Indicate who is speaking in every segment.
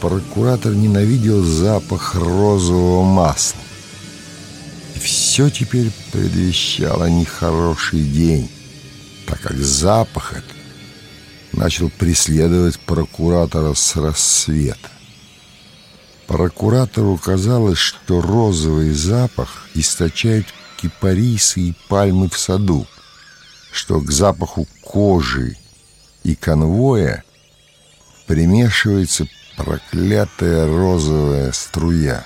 Speaker 1: прокуратор ненавидел запах розового масла. И все теперь предвещало нехороший день, так как запах этот начал преследовать прокуратора с рассвета. Прокуратору казалось, что розовый запах источают кипарисы и пальмы в саду, что к запаху кожи и конвоя примешивается проклятая розовая струя.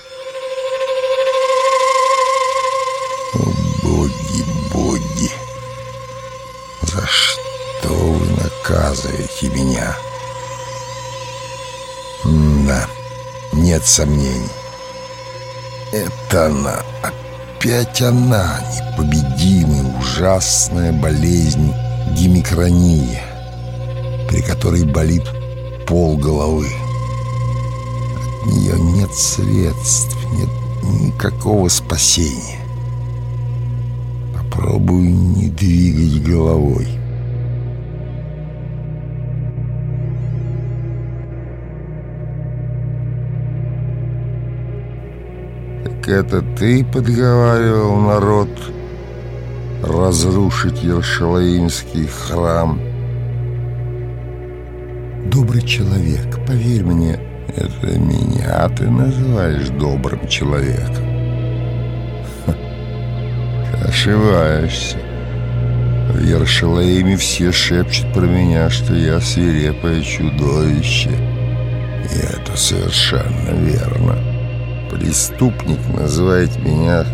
Speaker 1: О, боги, боги! За что вы наказываете меня? да, нет сомнений. Это она, опять она, непобедимая, ужасная болезнь гемикрония, при которой болит пол головы. От нее нет средств, нет никакого спасения. Попробую не двигать головой. Так это ты подговаривал народ разрушить Ершалаимский храм? Добрый человек, поверь мне, это меня ты называешь добрым человеком. Ха, ошибаешься. В Ершалаиме все шепчут про меня, что я свирепое чудовище. И это совершенно верно. Преступник называет меня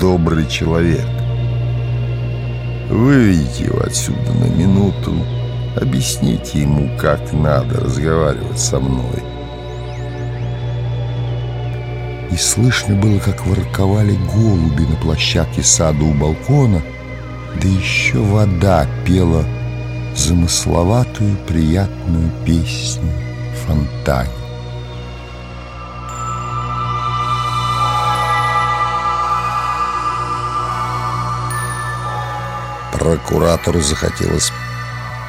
Speaker 1: добрый человек. Выведите его отсюда на минуту, объясните ему, как надо разговаривать со мной. И слышно было, как ворковали голуби на площадке сада у балкона, да еще вода пела замысловатую приятную песню в фонтане. Прокуратору захотелось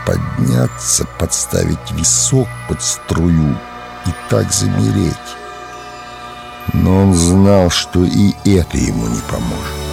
Speaker 1: подняться, подставить висок под струю и так замереть. Но он знал, что и это ему не поможет.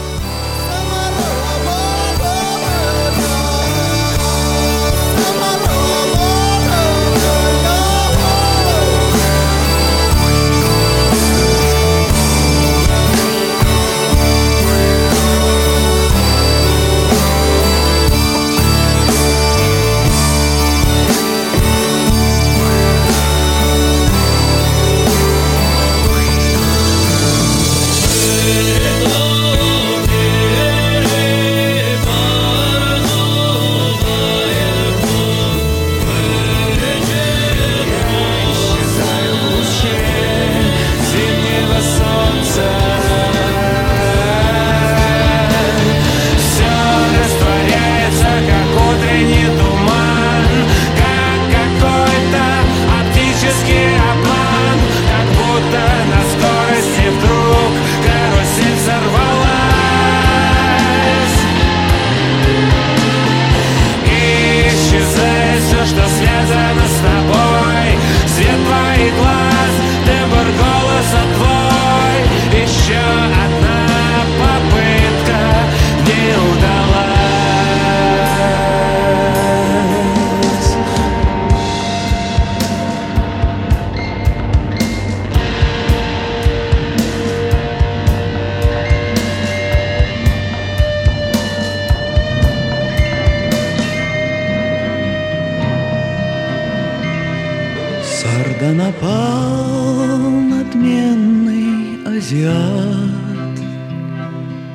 Speaker 2: Сарданапал надменный азиат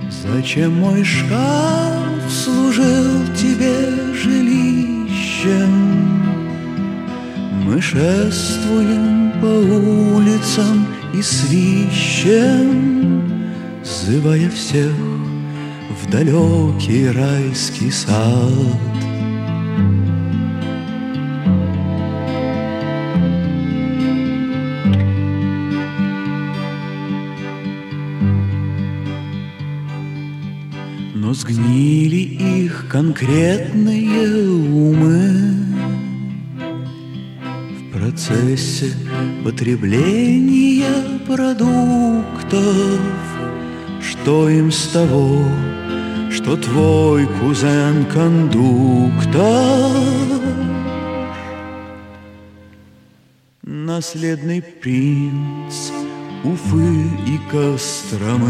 Speaker 2: Зачем мой шкаф служил тебе жилищем? Мы шествуем по улицам и свищем, Зывая всех в далекий райский сад. Конкретные умы. В процессе потребления продуктов Что им с того, что твой кузен кондуктор? Наследный принц Уфы и Костромы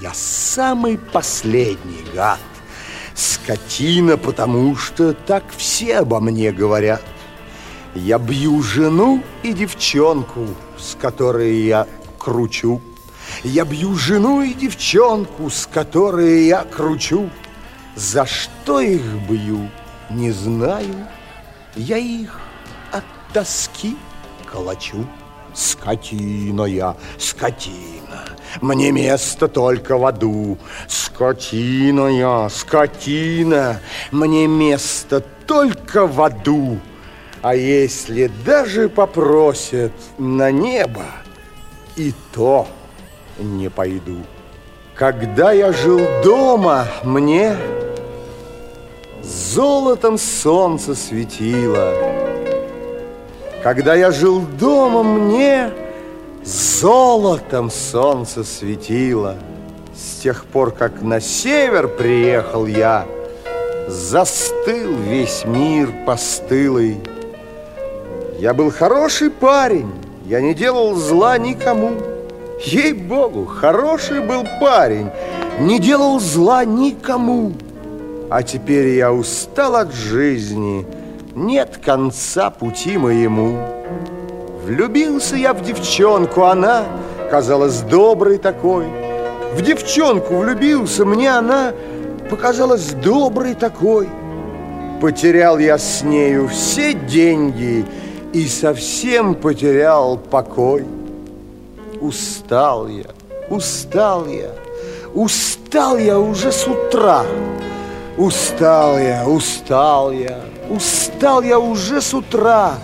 Speaker 3: я самый последний гад. Скотина, потому что так все обо мне говорят. Я бью жену и девчонку, с которой я кручу. Я бью жену и девчонку, с которой я кручу. За что их бью, не знаю. Я их от тоски калачу. Скотина я, скотина, мне место только в аду. Скотина я, скотина, мне место только в аду. А если даже попросят на небо, и то не пойду. Когда я жил дома, мне золотом солнце светило. Когда я жил дома, мне золотом солнце светило. С тех пор, как на север приехал я, Застыл весь мир постылый. Я был хороший парень, я не делал зла никому. Ей-богу, хороший был парень, не делал зла никому. А теперь я устал от жизни, нет конца пути моему. Влюбился я в девчонку, она казалась доброй такой. В девчонку влюбился, мне она показалась доброй такой. Потерял я с нею все деньги и совсем потерял покой. Устал я, устал я, устал я уже с утра. Устал я, устал я, устал я уже с утра.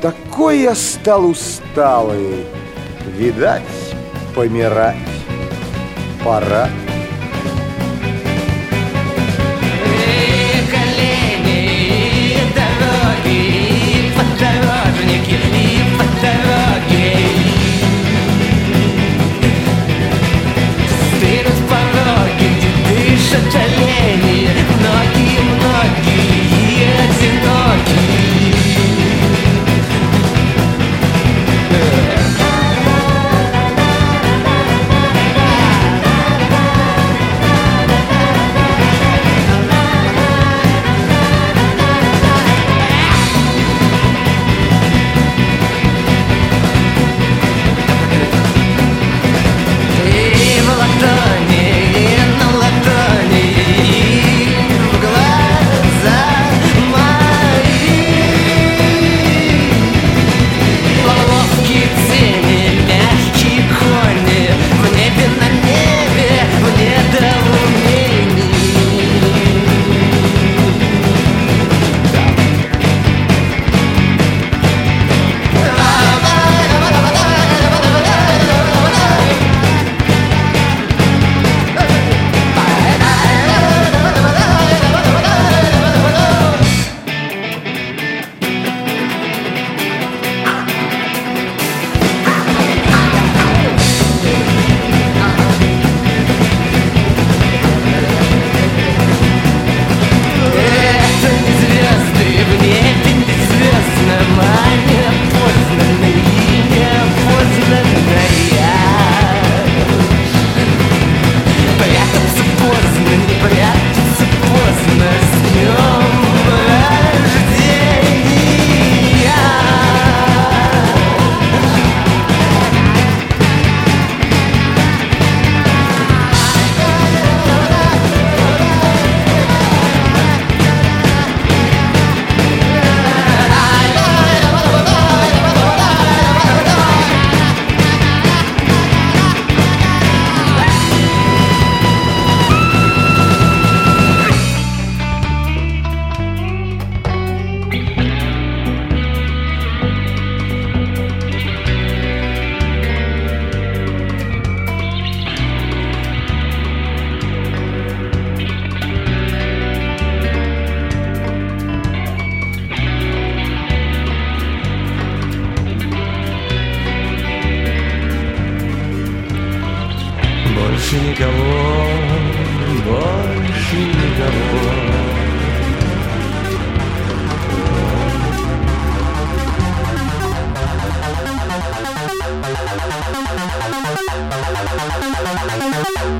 Speaker 3: Такой я стал усталый, видать, помирать пора.
Speaker 4: Сырут пороги, где дышат
Speaker 3: олени, ноги.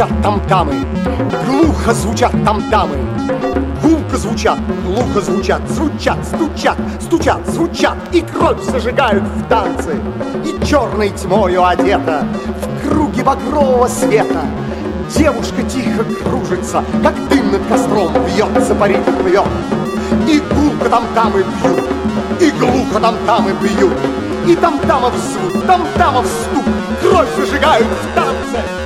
Speaker 3: Стучат там-тамы, глухо звучат там-тамы. Гулко звучат, глухо звучат, звучат, стучат, стучат, звучат И кровь зажигают в танце, и черной тьмою одета В круге багрового света Девушка тихо кружится, как дым над костром Вьется, парит, плывет, и гулко там-тамы бьют, и глухо там-тамы бьют, и там-тамов звук, там-тамов стук, кровь зажигают в танце.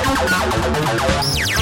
Speaker 5: Кто-то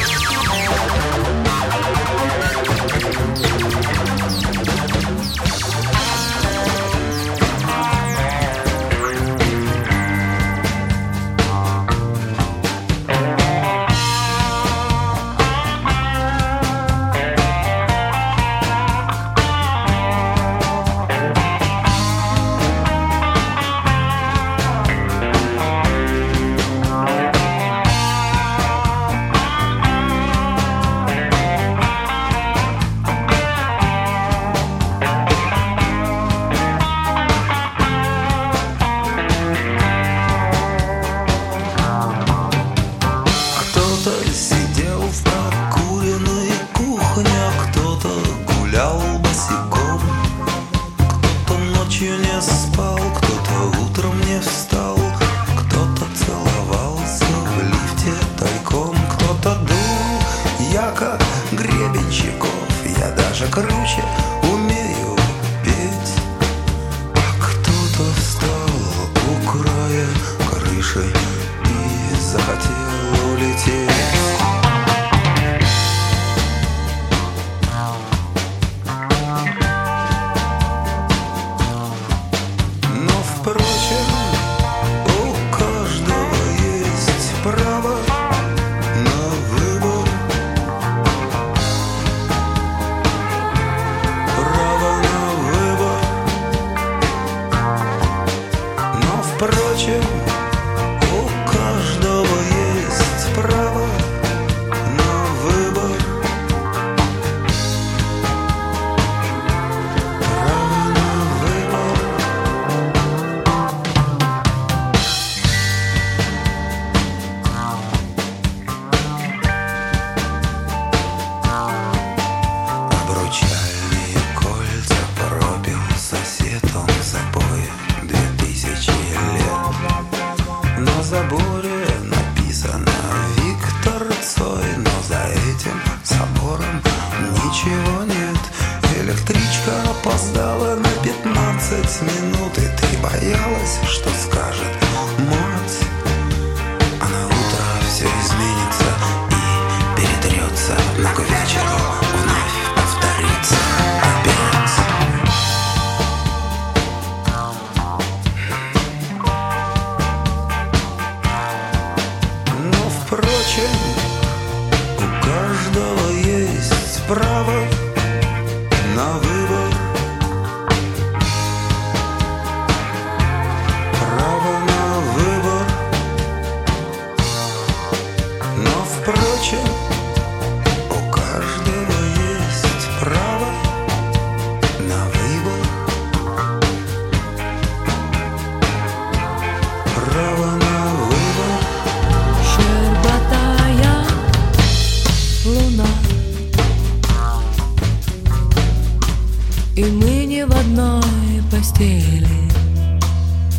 Speaker 5: И мы не в одной постели.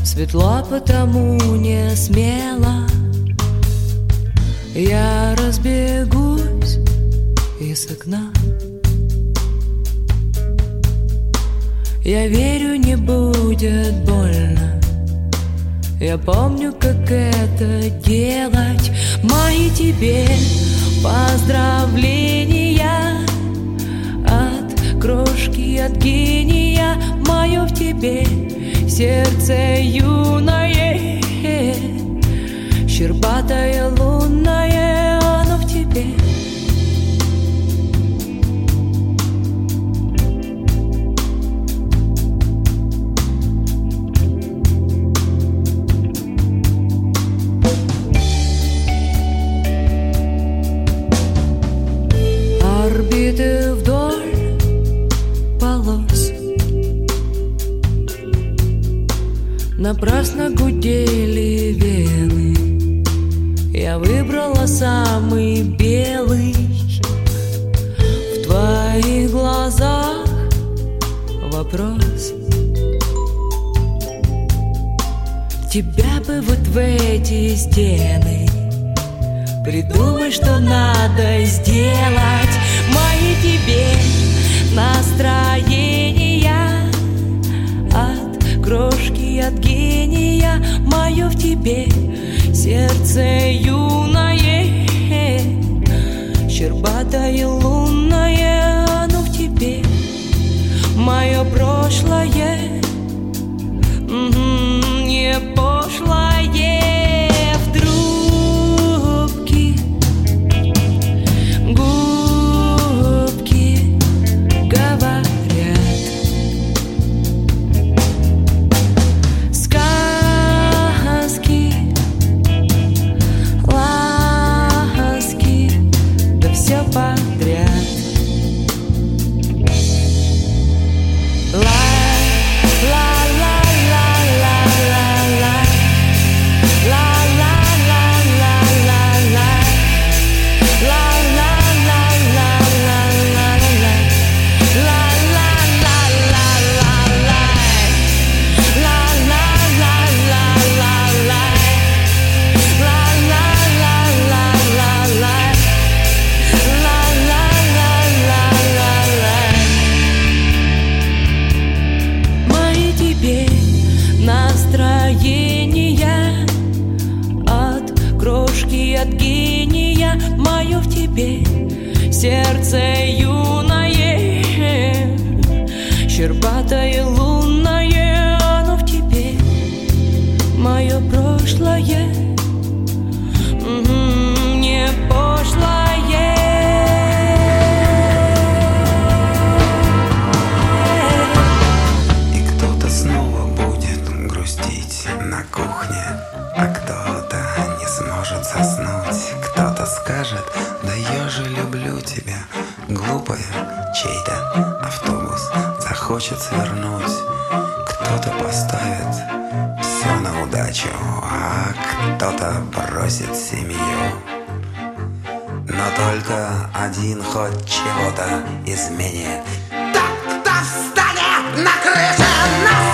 Speaker 6: Светло потому не смело. Я разбегусь из окна. Я верю, не будет больно. Я помню, как это делать. Мои тебе поздравления крошки, от гения Мое в тебе сердце юное Щербатое лунное Оно в тебе Напрасно гудели вены. Я выбрала самый белый. В твоих глазах вопрос. Тебя бы вот в эти стены. Придумай, что надо сделать. Мои тебе настроения гения Мое в тебе. Сердце юное Щербатое
Speaker 5: Поставит все на удачу. А кто-то бросит семью. Но только один хоть чего-то изменит. Тот, кто встанет на крыше на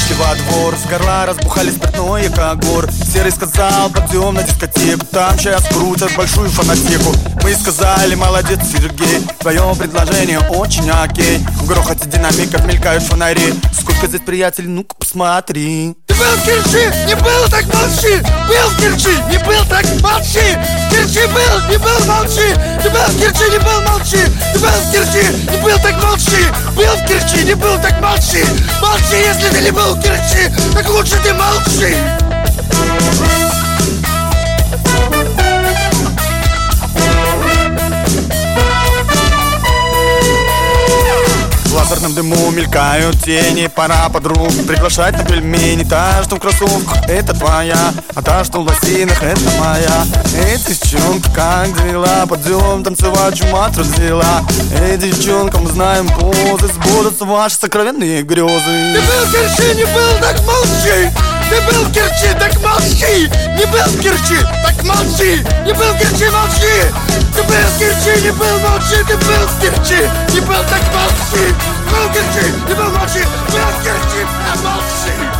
Speaker 7: девки во двор. С горла разбухали спиртное, как гор Серый сказал, пойдем на дискотеку. Там сейчас крутят большую фанатеку. Мы сказали, молодец, Сергей. Твое предложение очень окей. В грохоте динамиков мелькают фонари. Сколько здесь приятелей, ну-ка посмотри.
Speaker 8: Ты был в Керчи, не был, так молчи. Был в Керчи, не был, так молчи. В был, не был, молчи. Ты был в Керчи, не был, молчи. Ты был в Керчи, не был, так молчи. Был в Керчи, не был, так молчи. Молчи, если ты не был в Керчи Так лучше ты
Speaker 7: В лазерном дыму мелькают тени. Пора подруг приглашать на пельмени. Та, что в кроссовках, это твоя А та, что в лосинах, это моя. Эй, девчонка, как дела? Пойдем танцевать, чума взяла Эй, девчонка, мы знаем позы Сбудутся ваши сокровенные грезы.
Speaker 8: Ты был в не был, так молчи Ты был в Керчи, так молчи Не был в Керчи, так молчи Не был в Керчи, молчи Ты был в Керчи, не был, молчи Ты был в Керчи, не был, так молчи Был в Керчи, не был, молчи Был в Керчи, так молчи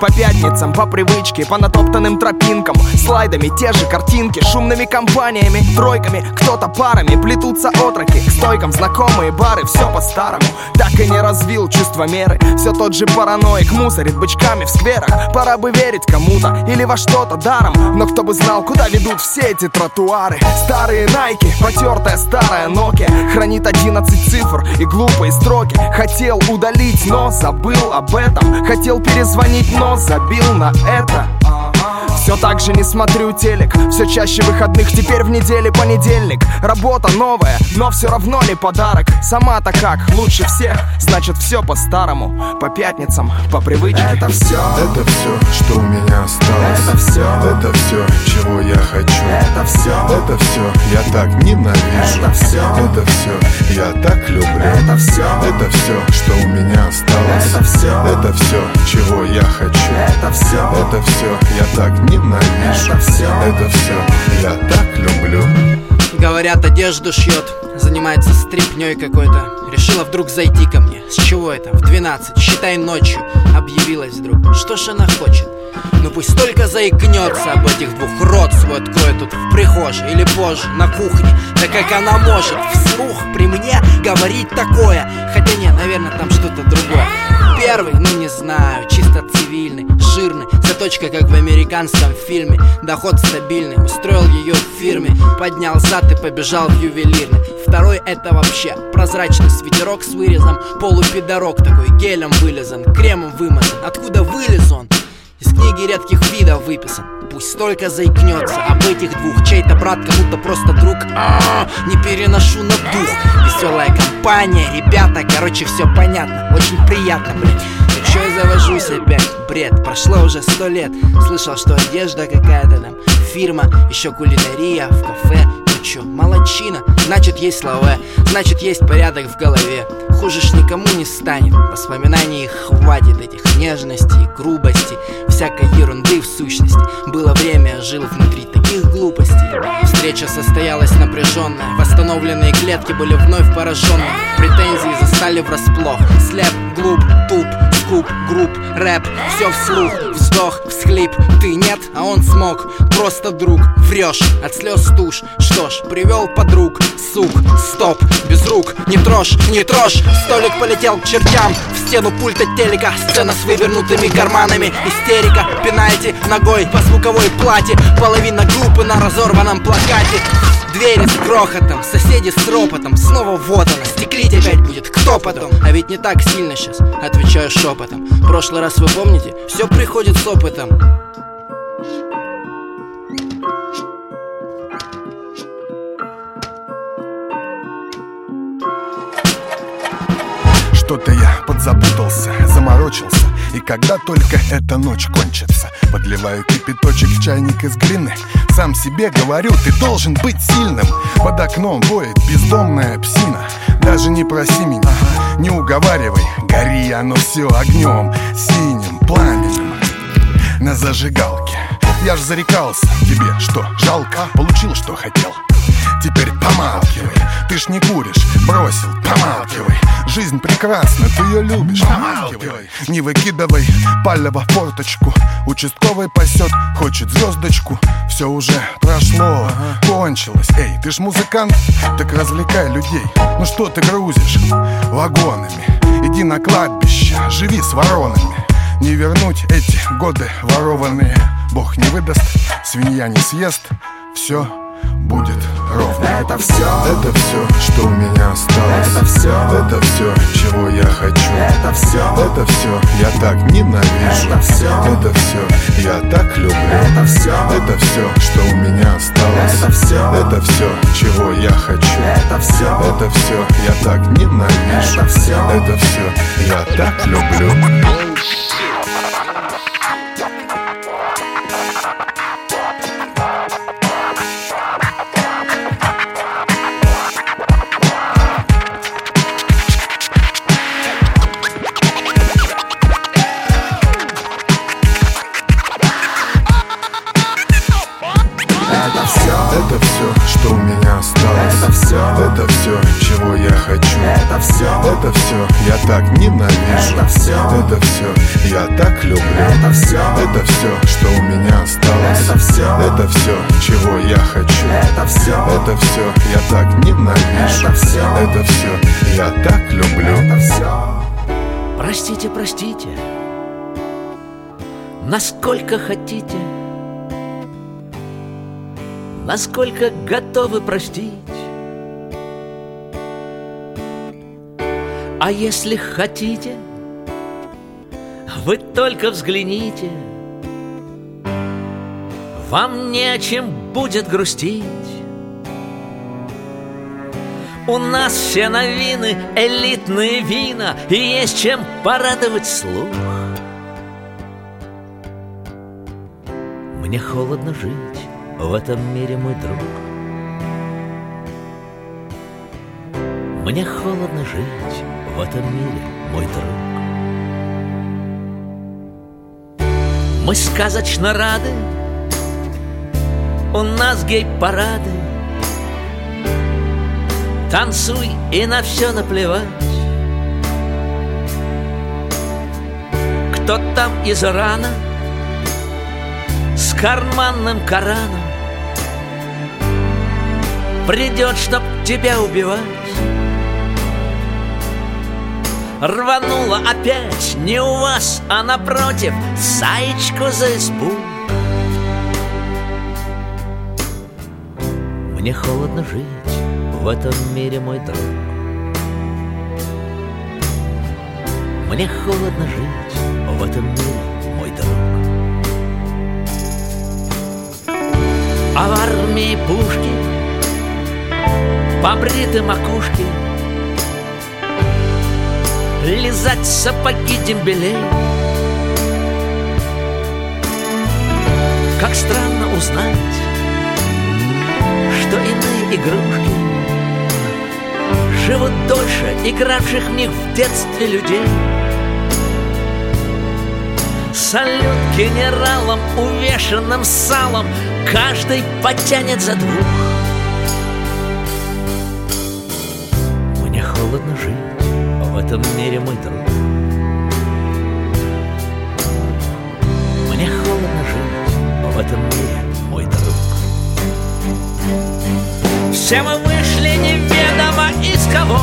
Speaker 9: по пятницам, по привычке По натоптанным тропинкам, слайдами те же картинки Шумными компаниями, тройками, кто-то парами Плетутся отроки, к стойкам знакомые бары Все по-старому, так и не развил чувство меры. Все тот же параноик мусорит бычками в скверах. Пора бы верить кому-то или во что-то даром. Но кто бы знал, куда ведут все эти тротуары. Старые найки, потертая старая Nokia Хранит 11 цифр и глупые строки. Хотел удалить, но забыл об этом. Хотел перезвонить, но забил на это все так же не смотрю телек. Все чаще выходных, теперь в неделе понедельник. Работа новая, но все равно ли подарок? Сама-то как, лучше всех Значит все по-старому. По пятницам, по привычке. Это все
Speaker 10: Это все, что у меня осталось.
Speaker 9: Это все
Speaker 10: Это все, чего я хочу.
Speaker 9: Это все
Speaker 10: Это все, я так ненавижу.
Speaker 9: Это все
Speaker 10: Это все, я так люблю.
Speaker 9: Это все
Speaker 10: Это все, что у меня осталось.
Speaker 9: Это все
Speaker 10: Это все, чего я хочу.
Speaker 9: Это все
Speaker 10: Это все, я так ненавижу
Speaker 9: Это все
Speaker 10: Это все, я так люблю.
Speaker 11: Говорят, одежду шьет Занимается стрипней какой-то. Решила вдруг зайти ко мне. С чего это? В 12, считай ночью Объявилась вдруг. Что ж она хочет? Ну пусть только заикнется об этих двух Рот свой откроет тут в прихожей Или позже, на кухне. Да как она может вслух при мне говорить такое? Хотя нет, наверное, там что-то другое. Первый, ну не знаю, чисто цивильный Жирный, заточка как в американском фильме. Доход стабильный, устроил ее в фирме. Поднял зад и побежал в ювелирный. Второй это вообще прозрачный свитерок с вырезом. Полупидорок такой гелем вылезан, кремом вымазан. Откуда вылез он? Из книги редких видов выписан. Пусть только заикнется об этих двух. Чей-то брат, кому-то просто друг. А Не переношу на дух. Веселая компания, ребята Короче, все понятно, очень приятно, блин Ну я завожусь опять? Бред, прошло уже сто лет. Слышал, что одежда какая-то там. Фирма, еще кулинария в кафе. Ну чё, молодчина, значит есть слова. Значит есть порядок в голове Хуже ж никому не станет. Воспоминаний хватит этих нежностей, грубости Всякой ерунды в сущности. Было время, жил внутри таких глупостей. Встреча состоялась напряженная. Восстановленные клетки были вновь пораженные Претензии застали врасплох. Слеп, глуп, туп, скуп, групп, рэп. Все вслух, вздох, всхлип. Ты нет, а он смог. Просто друг, врешь, от слез тушь. Что ж, привел подруг, сук, стоп, без рук. Не трожь, не трожь, столик полетел к чертям. В стену пульта телека, сцена с вывернутыми карманами. Истерика, пинайте ногой по звуковой плате. Половина группы на разорванном плакате Двери с грохотом, соседи с ропотом Снова вот она, стеклить опять будет Кто потом? А ведь не так сильно сейчас Отвечаю шепотом Прошлый раз вы помните? Все приходит с опытом
Speaker 10: Что-то я подзапутался, заморочился И когда только эта ночь кончится Подливаю кипяточек в чайник из глины. Сам себе говорю, ты должен быть сильным. Под окном воет бездомная псина. Даже не проси меня, не уговаривай. Гори оно все огнем, синим пламенем. На зажигалке я ж зарекался. Тебе, что жалко? Получил, что хотел Теперь помалкивай, ты ж не куришь, бросил, помалкивай. Жизнь прекрасна, ты ее любишь, помалкивай. Не выкидывай палево в форточку. Участковый пасет, хочет звездочку Все уже прошло, кончилось. Эй, ты ж музыкант, так развлекай людей. Ну что ты грузишь вагонами? Иди на кладбище, живи с воронами. Не вернуть эти годы ворованные. Бог не выдаст, свинья не съест. Все будет ровно.
Speaker 9: Это все,
Speaker 10: это все, что у меня осталось.
Speaker 9: Это все,
Speaker 10: это все, чего я хочу.
Speaker 9: Это все,
Speaker 10: это все, я так ненавижу.
Speaker 9: Это все,
Speaker 10: это все, я так люблю.
Speaker 9: Это все,
Speaker 10: это все, что у меня осталось.
Speaker 9: Это все,
Speaker 10: это все, чего я хочу.
Speaker 9: Это все,
Speaker 10: это все, я так ненавижу.
Speaker 9: Это все,
Speaker 10: это все, я так люблю
Speaker 9: Это все,
Speaker 10: Это все, я так люблю.
Speaker 9: Это все,
Speaker 10: Это все, что у меня осталось.
Speaker 9: Это все,
Speaker 10: Это все, чего я хочу.
Speaker 9: Это все,
Speaker 10: Это все, я так ненавижу.
Speaker 9: Это все,
Speaker 10: Это все, я так люблю.
Speaker 9: Это все.
Speaker 12: Простите, простите, насколько хотите, насколько готовы простить. А если хотите, вы только взгляните, вам не о чем будет грустить. У нас все новины, элитные вина И есть чем порадовать слух. Мне холодно жить в этом мире, мой друг. Мне холодно жить в этом мире, мой друг Мы сказочно рады. У нас гей-парады. Танцуй и на все наплевать. Кто там из Ирана С карманным Кораном? Придет, чтоб тебя убивать Рванула опять. Не у вас, а напротив Саечку за избу. Мне холодно жить в этом мире, мой друг. Мне холодно жить в этом мире, мой друг. А в армии пушки Побриты макушки Лизать сапоги дембелей. Как странно узнать Что иные игрушки Живут дольше игравших в них в детстве людей. Салют генералам, увешанным салом Каждый потянет за двух этом мире, мой друг Мне холодно жить в этом мире, мой друг. Все мы вышли неведомо из кого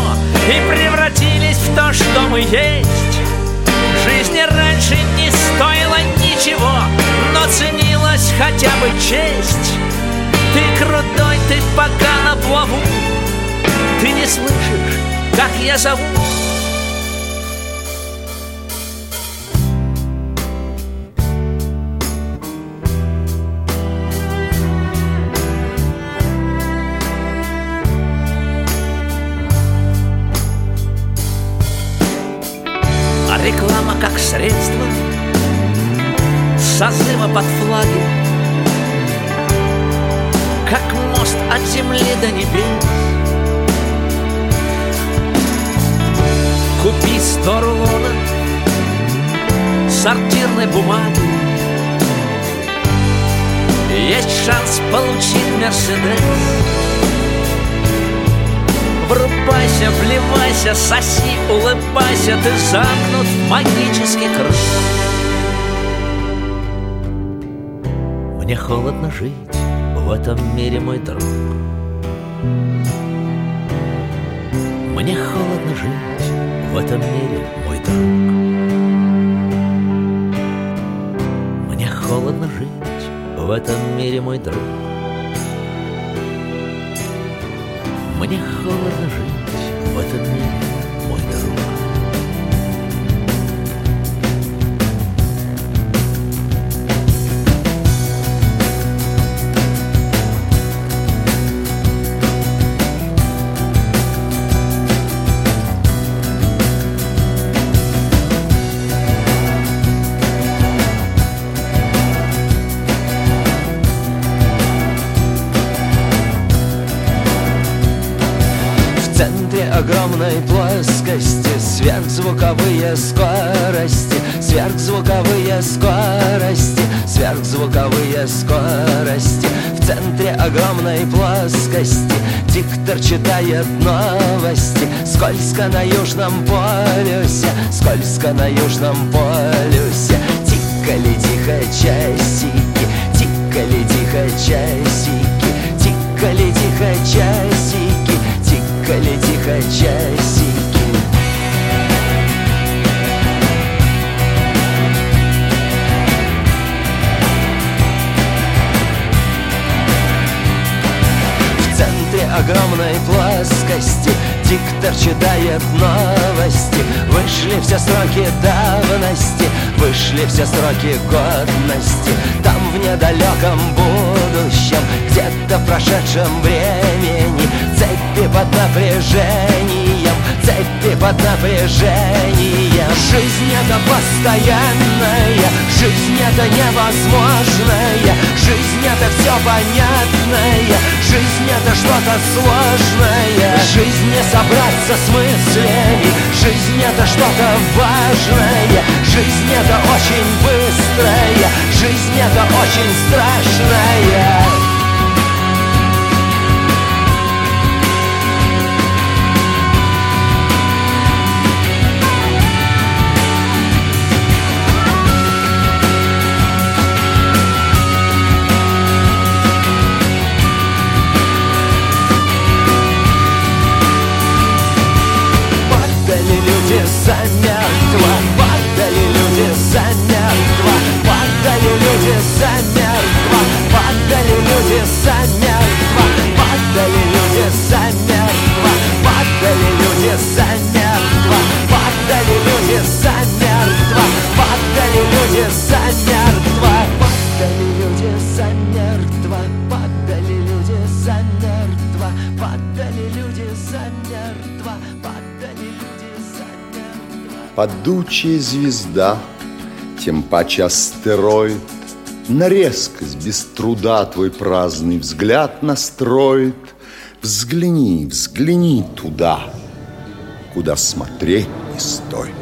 Speaker 12: И превратились в то, что мы есть. Жизнь и раньше не стоила ничего Но ценилась хотя бы честь. Ты крутой, ты пока на плаву Ты не слышишь, как я зову как средство Созыва под флаги Как мост от земли до небес. Купи сто рулонов Сортирной бумаги Есть шанс получить Мерседес Врубайся, вливайся, соси, улыбайся Ты замкнут в магический круг. Мне холодно жить в этом мире, мой друг. Мне холодно жить в этом мире, мой друг. Мне холодно жить в этом мире, мой друг Мне холодно жить в этом мире,
Speaker 13: Сверхзвуковые скорости Сверхзвуковые скорости Сверхзвуковые скорости. В центре огромной плоскости Диктор читает новости. Скользко на южном полюсе Скользко на южном полюсе. Тикали тихо часики Тикали тихо часики Тикали тихо часики Тикали тихо часики огромной плоскости. Диктор читает новости. Вышли все сроки давности. Вышли все сроки годности. Там в недалеком будущем Где-то в прошедшем времени Цепи под напряжением Цепи под напряжением Жизнь это постоянная. Жизнь это невозможная. Жизнь это все понятное. Жизнь это что-то сложное. Жизнь не собраться с мыслями. Жизнь это что-то важное. Жизнь это очень быстрая. Жизнь это очень страшная
Speaker 3: Падучая звезда, тем паче астероид, На резкость без труда твой праздный взгляд настроит. Взгляни, взгляни туда, куда смотреть не стоит.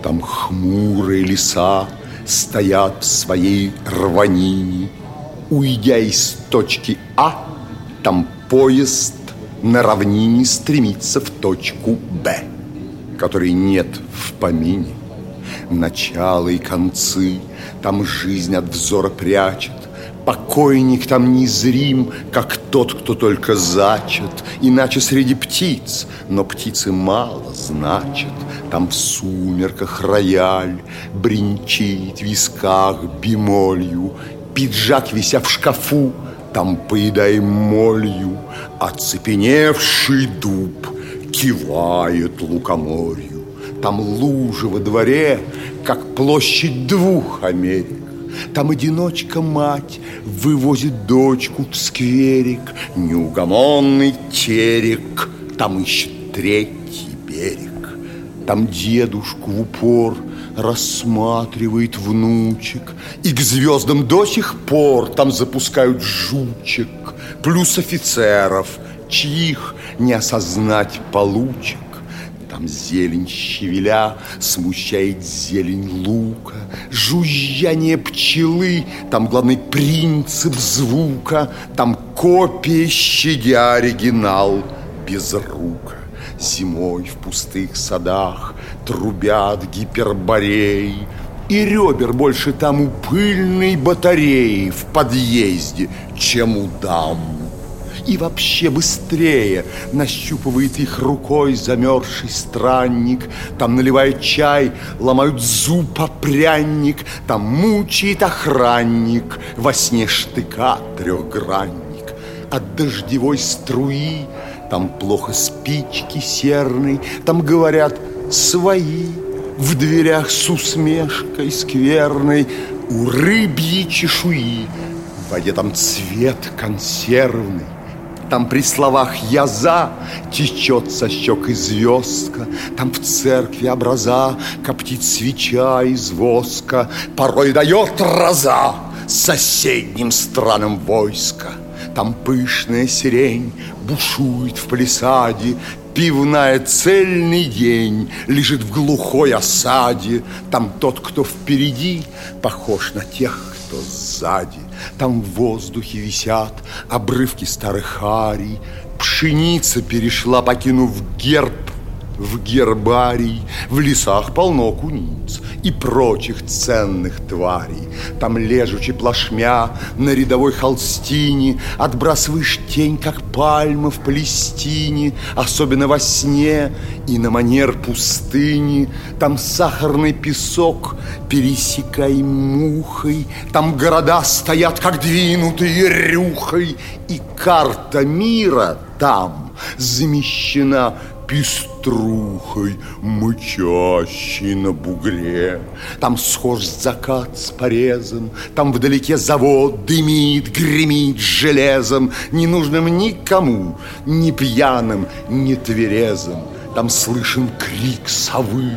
Speaker 3: Там хмурые леса стоят в своей рванине. Уйдя из точки А, там поезд на равнине стремится в точку Б, которой нет помине. Начало и концы там жизнь от взора прячет, Покойник там незрим, как тот, кто только зачат, Иначе среди птиц, но птицы мало значат. Там в сумерках рояль бренчит в висках бемолью, Пиджак, вися в шкафу, Там поедаем молью оцепеневший дуб Кивает лукоморью. Там лужи во дворе, как площадь двух Америк. Там одиночка-мать вывозит дочку в скверик, Неугомонный терек, там ищет третий берег. Там дедушку в упор рассматривает внучек, И к звездам до сих пор там запускают жучек, Плюс офицеров, чьих не осознать получек. Там зелень щавеля смущает зелень лука, Жужжание пчелы, там главный принцип звука, Там копия, щадя оригинал без рука. Зимой в пустых садах трубят гипербореи, И ребер больше там у пыльной батареи В подъезде, чем у дам и вообще быстрее Нащупывает их рукой замерзший странник Там наливает чай, ломают зуб пряник Там мучает охранник Во сне штыка трехгранник От дождевой струи Там плохо спички серной Там говорят свои В дверях с усмешкой скверной У рыбьей чешуи в воде там цвет консервный там при словах «я за» течет со щек и звездка, Там в церкви образа коптит свеча из воска, Порой дает раза соседним странам войска. Там пышная сирень бушует в палисаде, Пивная цельный день лежит в глухой осаде. Там тот, кто впереди, похож на тех, кто сзади. Там в воздухе висят обрывки старых арий. Пшеница перешла, покинув герб в гербарий, в лесах полно куниц и прочих ценных тварей. Там лежучи плашмя на рядовой холстине, Отбрасываешь тень, как пальма в Палестине, Особенно во сне и на манер пустыни. Там сахарный песок, пересекай мухой, Там города стоят, как двинутые рюхой, И карта мира там замещена пеструхой, мычащей на бугре. Там схож закат с порезом, там вдалеке завод дымит, гремит железом, не нужным никому, ни пьяным, ни тверезым. Там слышен крик совы,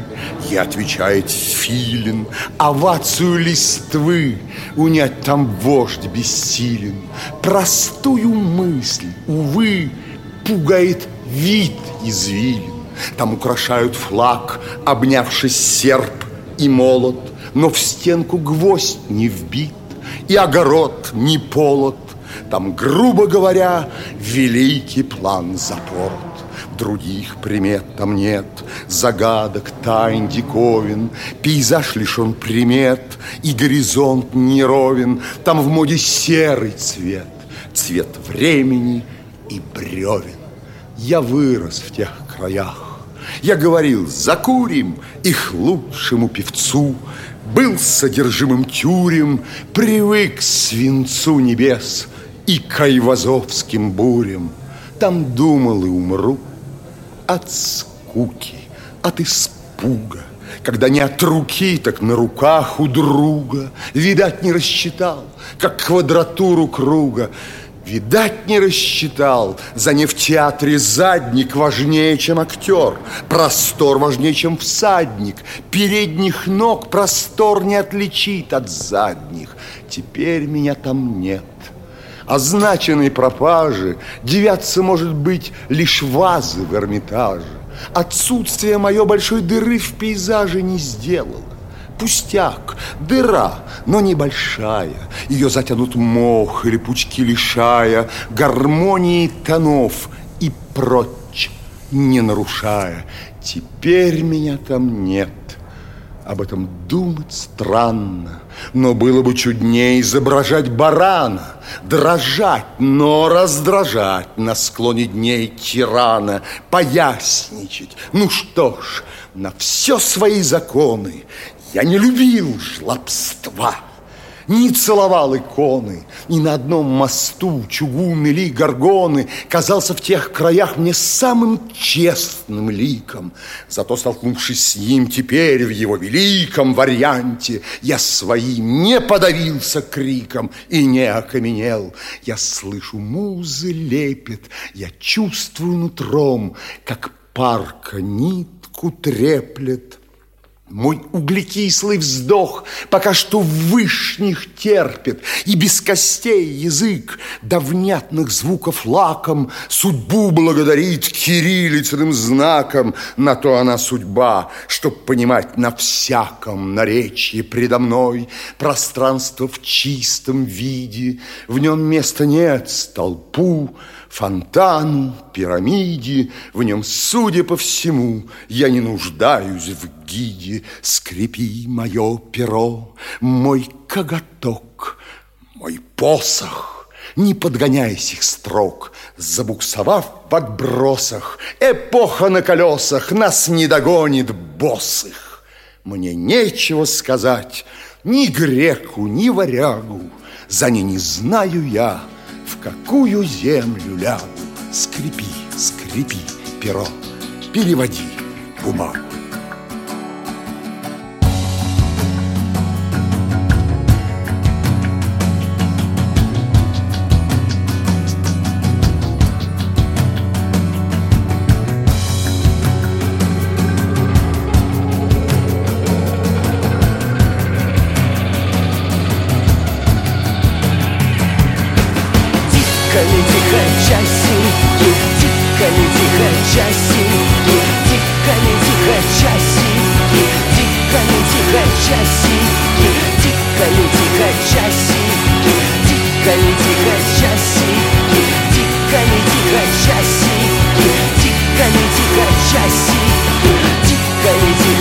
Speaker 3: и отвечает филин, овацию листвы, унять там вождь бессилен. Простую мысль, увы, пугает вид извилин. Там украшают флаг, обнявшись серп и молот, Но в стенку гвоздь не вбит, и огород не полот. Там, грубо говоря, великий план запорот. Других примет там нет, загадок, тайн, диковин, Пейзаж лишен примет, и горизонт неровен. Там в моде серый цвет, цвет времени и бревен. Я вырос в тех краях. Я говорил, закурим их лучшему певцу, Был содержимым тюрем, привык к свинцу небес И к айвазовским бурям. Там думал и умру от скуки, от испуга, когда не от руки, так на руках у друга. Видать, не рассчитал, как квадратуру круга. Видать, не рассчитал, за не в театре задник важнее, чем актер, простор важнее, чем всадник, передних ног простор не отличит от задних. Теперь меня там нет. Означенной пропажи девятся, может быть, лишь вазы в Эрмитаже. Отсутствие мое большой дыры в пейзаже не сделало. Пустяк, дыра, но небольшая. Ее затянут мох или пучки лишая гармонии тонов и прочь, не нарушая. Теперь меня там нет. Об этом думать странно, но было бы чуднее изображать барана, дрожать, но раздражать на склоне дней тирана, поясничать. Ну что ж, на все свои законы я не любил жлобства. не целовал иконы, И на одном мосту чугунный ли горгоны Казался в тех краях мне самым честным ликом. Зато, столкнувшись с ним теперь в его великом варианте, Я своим не подавился криком и не окаменел. Я слышу музы лепет, я чувствую нутром, Как парка нитку треплет – мой углекислый вздох пока что вышних терпит, И без костей язык до внятных звуков лаком Судьбу благодарит кириллицным знаком. На то она судьба, чтоб понимать на всяком наречии предо мной Пространство в чистом виде, в нем места нет столпу, фонтану, пирамиде, в нем, судя по всему, я не нуждаюсь в гиде. Скрипи мое перо, мой коготок, мой посох, не подгоняясь их строк, забуксовав в отбросах, эпоха на колесах нас не догонит босых. Мне нечего сказать ни греку, ни варягу, за ней не знаю я, в какую землю лягу. Скрипи, скрипи, перо, переводи бумагу.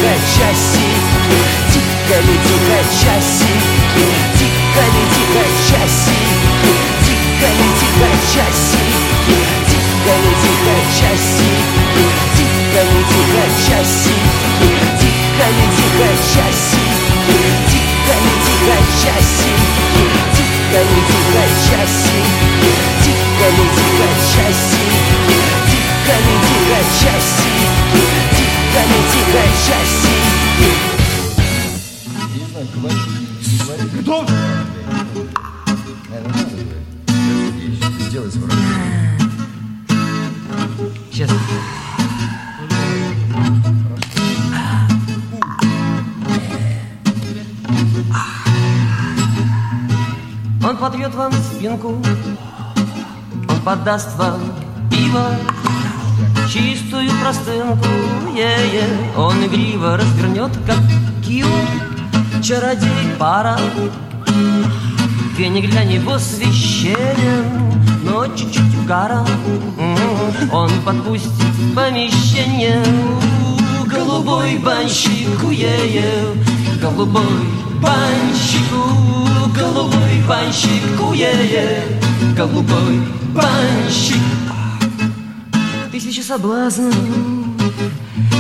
Speaker 3: Ve Jesse.
Speaker 14: Даст вам пиво Чистую простынку, е-е. Он игриво развернет, как кио Чародей пара. Веник для него священен Но чуть-чуть угара. Он подпустит в помещение Голубой банщик, е-е. Голубой банщику Голубой банщик, е-е Голубой банщик Тысячи соблазнов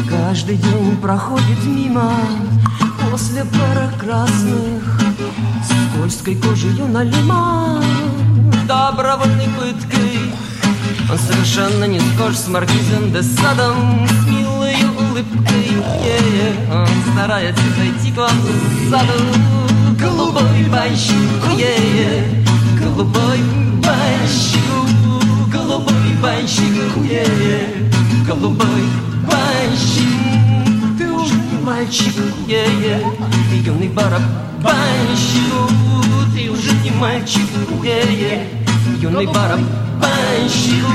Speaker 14: Каждый день проходит мимо После пара красных Скользкой кожей налима Добровольной пыткой Он совершенно не схож с маркизом де Садом С милой улыбкой -е. Он старается зайти к вам саду Голубой банщик, -е. Голубой банщик голубой банщик, е -е, голубой банщик, ты уже не мальчик, е -е, юный барабанщик, ты уже не мальчик, е -е, юный барабанщик.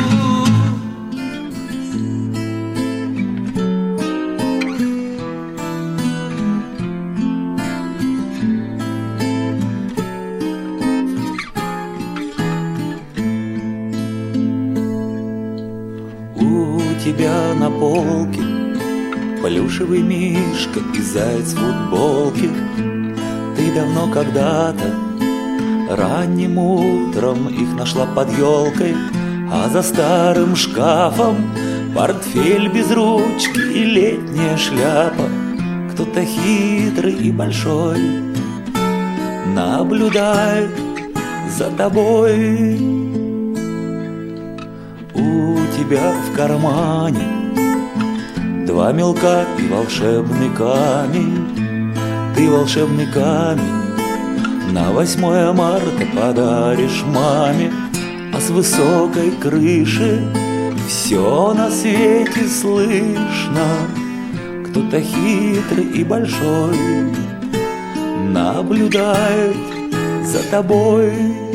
Speaker 2: Полке Плюшевый мишка и заяц в футболке. Ты давно когда-то Ранним утром их нашла под елкой А за старым шкафом Портфель без ручки и летняя шляпа. Кто-то хитрый и большой наблюдает за тобой. У тебя в кармане два мелка и волшебный камень. Ты волшебный камень на восьмое марта подаришь маме, а с высокой крыши все на свете слышно. Кто-то хитрый и большой наблюдает за тобой.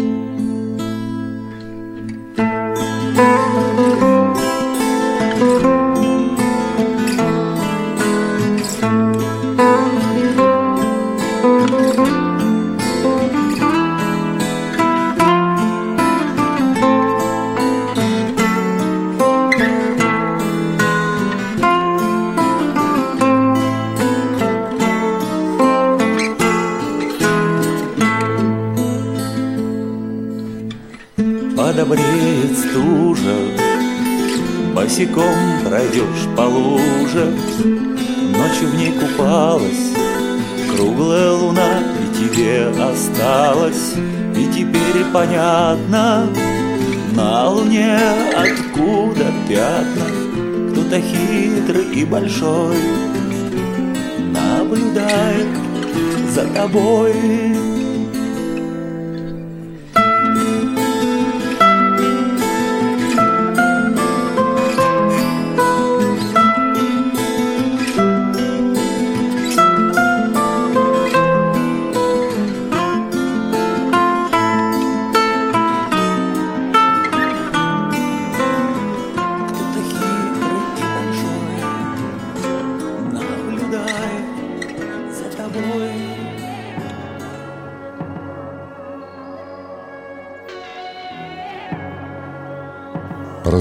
Speaker 2: Пройдешь по луже, Ночью в ней купалась Круглая луна и тебе осталась И теперь понятно На луне откуда пятна. Кто-то хитрый и большой Наблюдает за тобой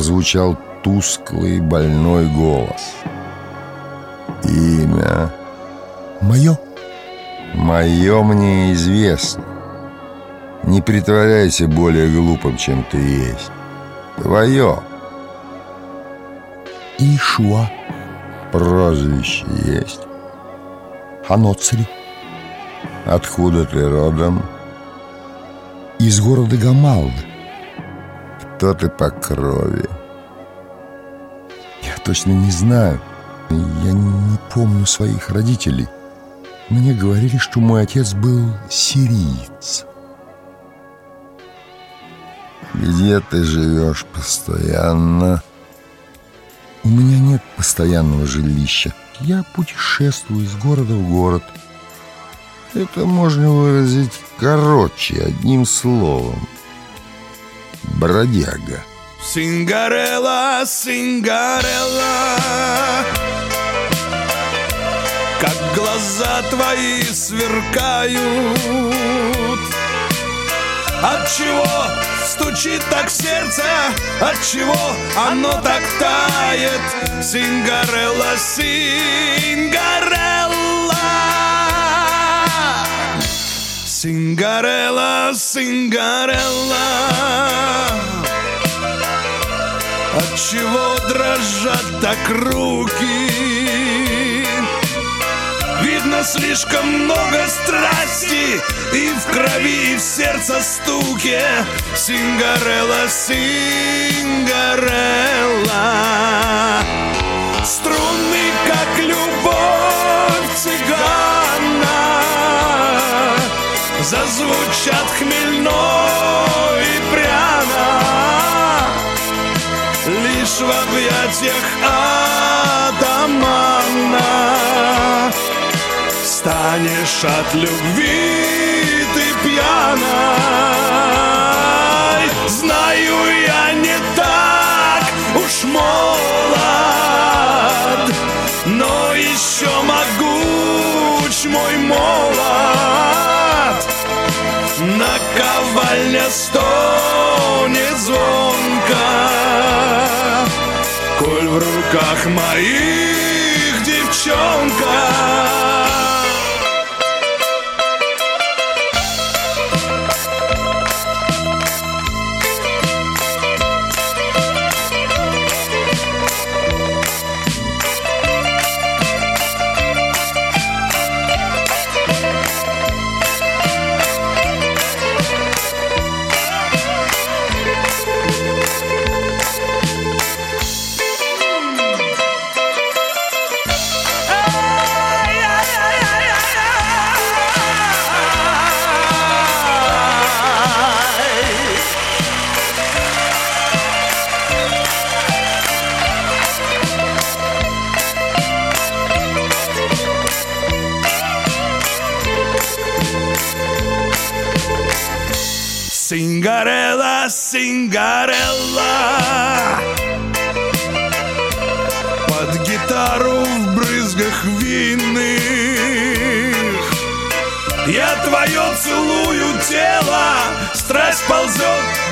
Speaker 1: прозвучал тусклый больной голос. Имя мое? Мое мне известно. Не притворяйся более глупым, чем ты есть. Твое. Ишуа. Прозвище есть. Ханоцри. Откуда ты родом? Из города Гамалды. Кто ты по крови? Я точно не знаю. Я не помню своих родителей. Мне говорили, что мой отец был сириец. Где ты живешь постоянно? У меня нет постоянного жилища. Я путешествую из города в город. Это можно выразить короче, одним словом. Бродяга.
Speaker 15: Сингарелла, Сингарелла Как глаза твои сверкают От чего стучит так сердце? От чего оно так тает? Сингарелла, Сингарелла Сингарелла, Сингарелла От чего дрожат так руки? Видно слишком много страсти И в крови, и в сердце стуке Сингарелла, Сингарелла Струнный, как любовь Зазвучат хмельно и пряно. Лишь в объятиях Адамана Станешь от любви ты пьяна Знаю я не так уж молод Но еще могуч мой молот Наковальня стонет звонко. Коль в руках моих девчонка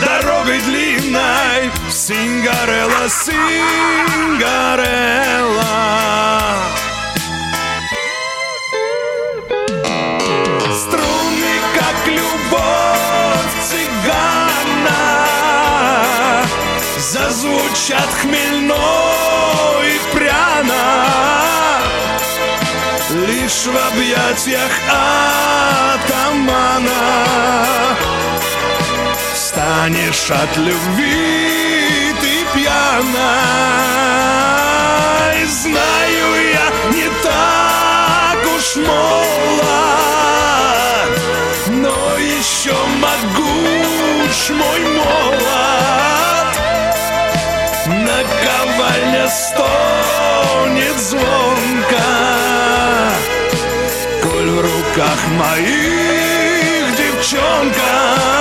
Speaker 16: дорогой длинной. Сингарелла, Сингарелла. Струны, как любовь цыгана Зазвучат хмельно и пряно. Лишь в объятиях атамана Станешь от любви ты пьяна знаю я не так уж молод Но еще могуч мой молот. Наковальня стонет звонко Коль в руках моих девчонка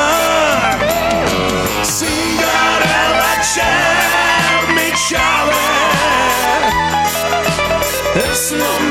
Speaker 15: It's not